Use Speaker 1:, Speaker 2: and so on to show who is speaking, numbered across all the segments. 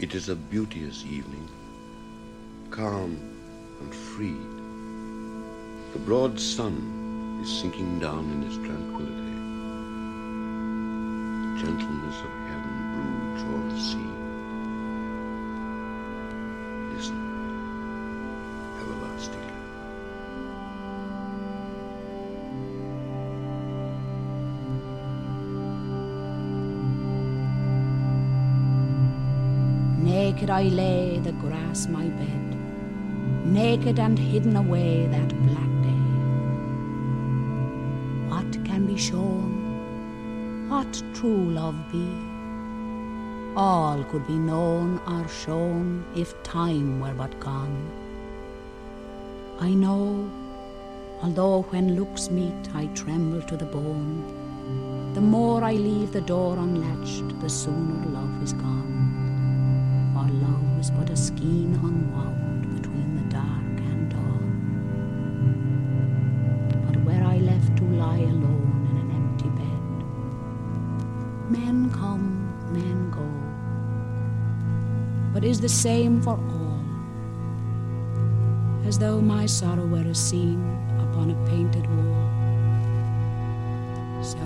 Speaker 1: It is a beauteous evening, calm and free. The broad sun is sinking down in its tranquility. The gentleness of heaven broods o'er the sea.
Speaker 2: I lay the grass my bed, naked and hidden away that black day. What can be shown? What true love be? All could be known or shown if time were but gone. I know, although when looks meet I tremble to the bone, the more I leave the door unlatched, the sooner love is gone is but a skein unwound between the dark and dawn. But where I left to lie alone in an empty bed, men come, men go, but is the same for all, as though my sorrow were a scene upon a painted wall. So,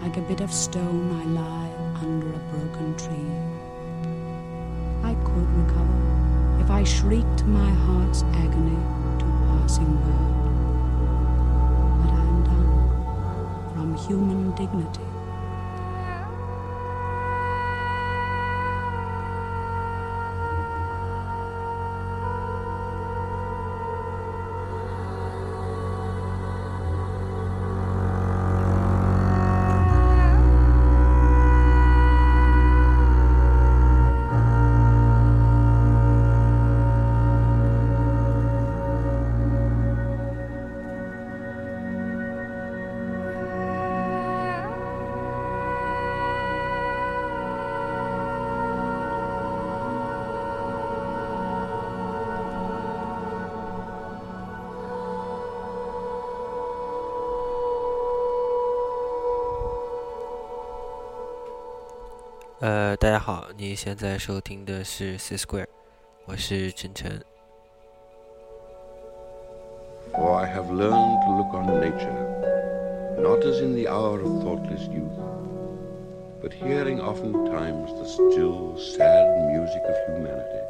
Speaker 2: like a bit of stone, I lie under a broken tree. I could recover if I shrieked my heart's agony to a passing word. But I am done from human dignity.
Speaker 3: 呃，大家好，你现在收听的是 C Square，我是晨晨。
Speaker 1: For I have learned to look on nature, not as in the hour of thoughtless youth, but hearing oftentimes the still, sad music of humanity.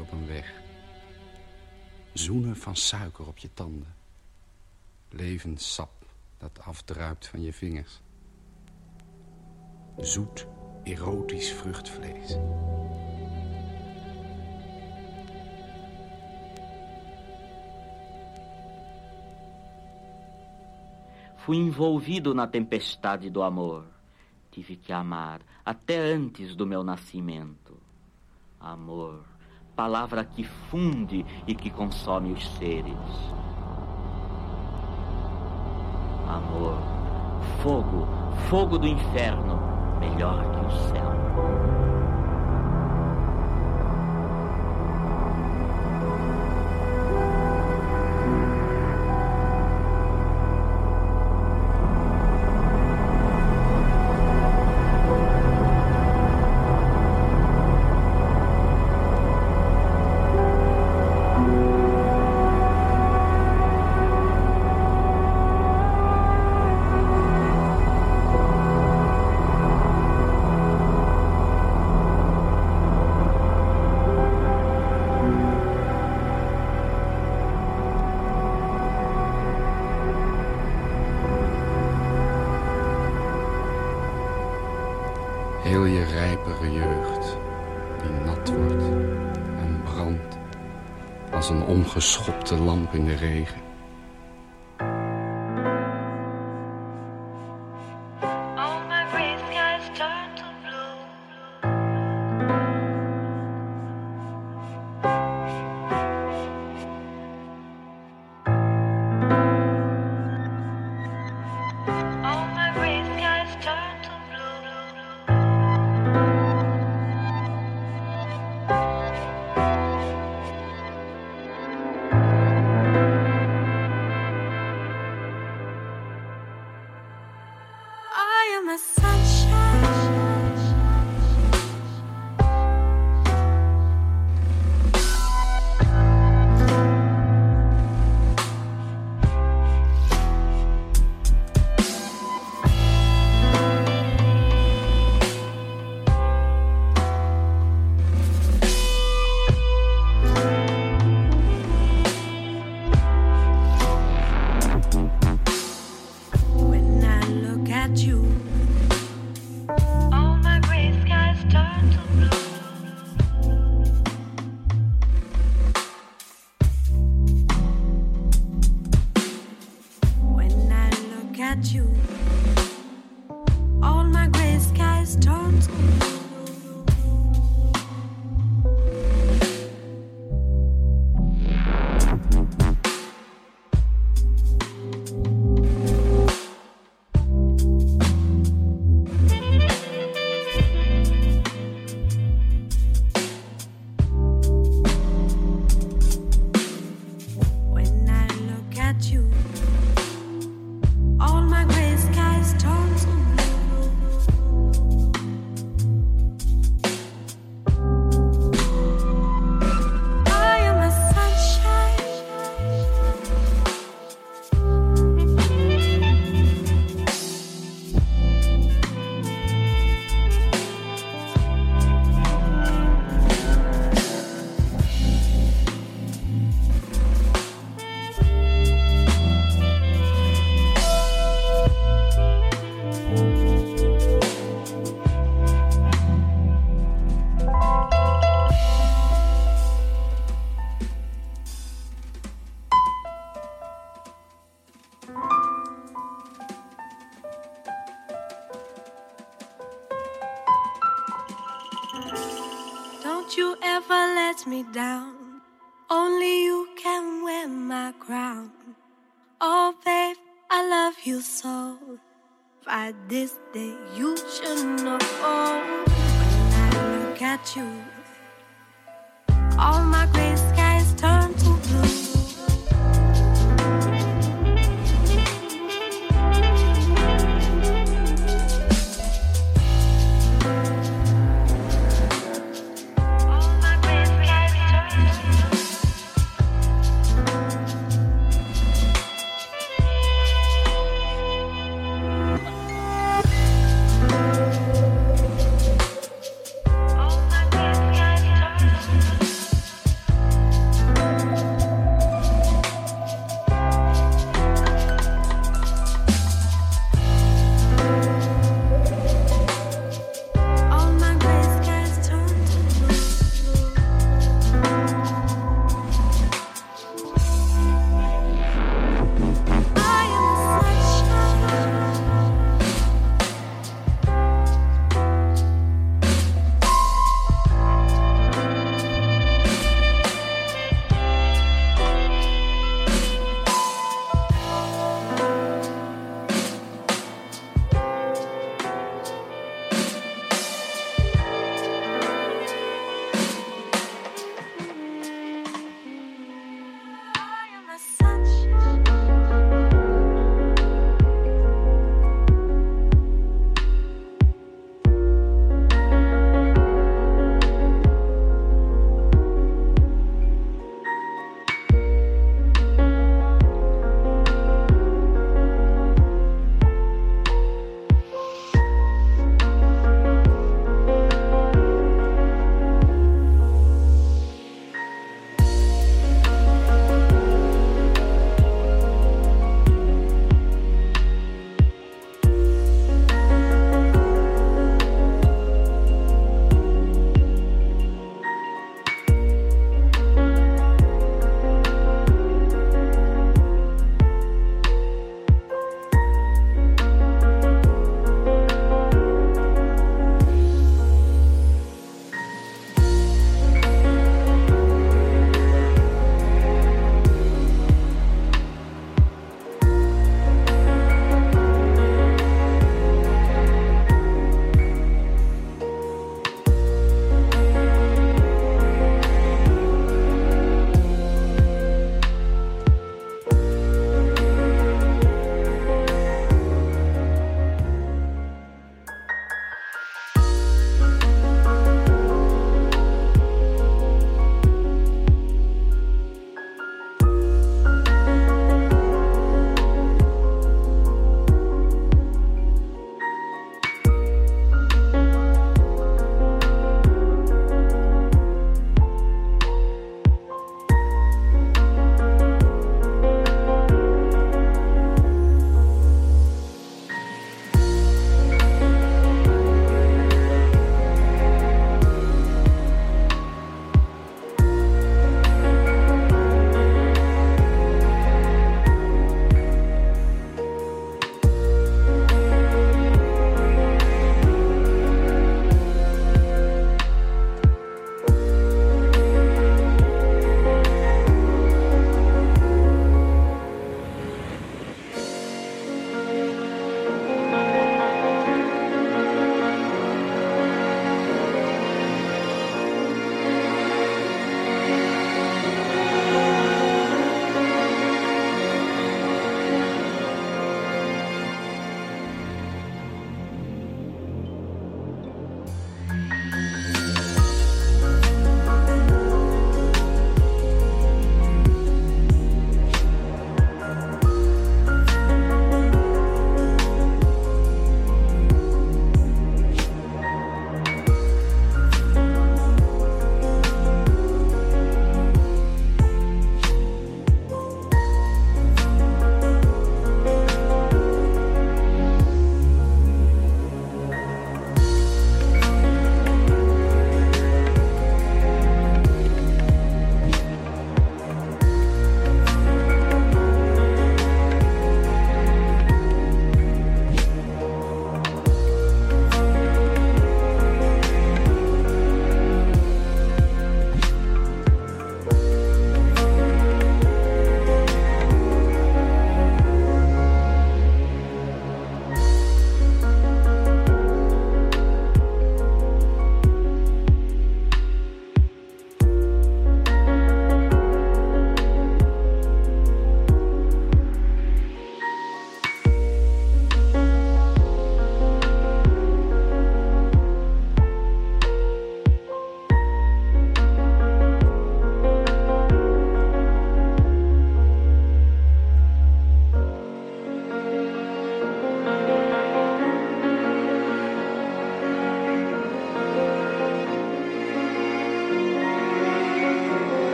Speaker 4: Op een weg. Zoenen van suiker op je tanden. Levenssap dat afdruipt van je vingers. Zoet, erotisch vruchtvlees.
Speaker 5: Fui envolvido na tempestade do amor. Tive que amar até antes do meu nascimento. Amor, palavra que funde e que consome os seres. Amor, fogo, fogo do inferno, melhor que o céu.
Speaker 4: Een omgeschopte lamp in de regen.
Speaker 6: Me down.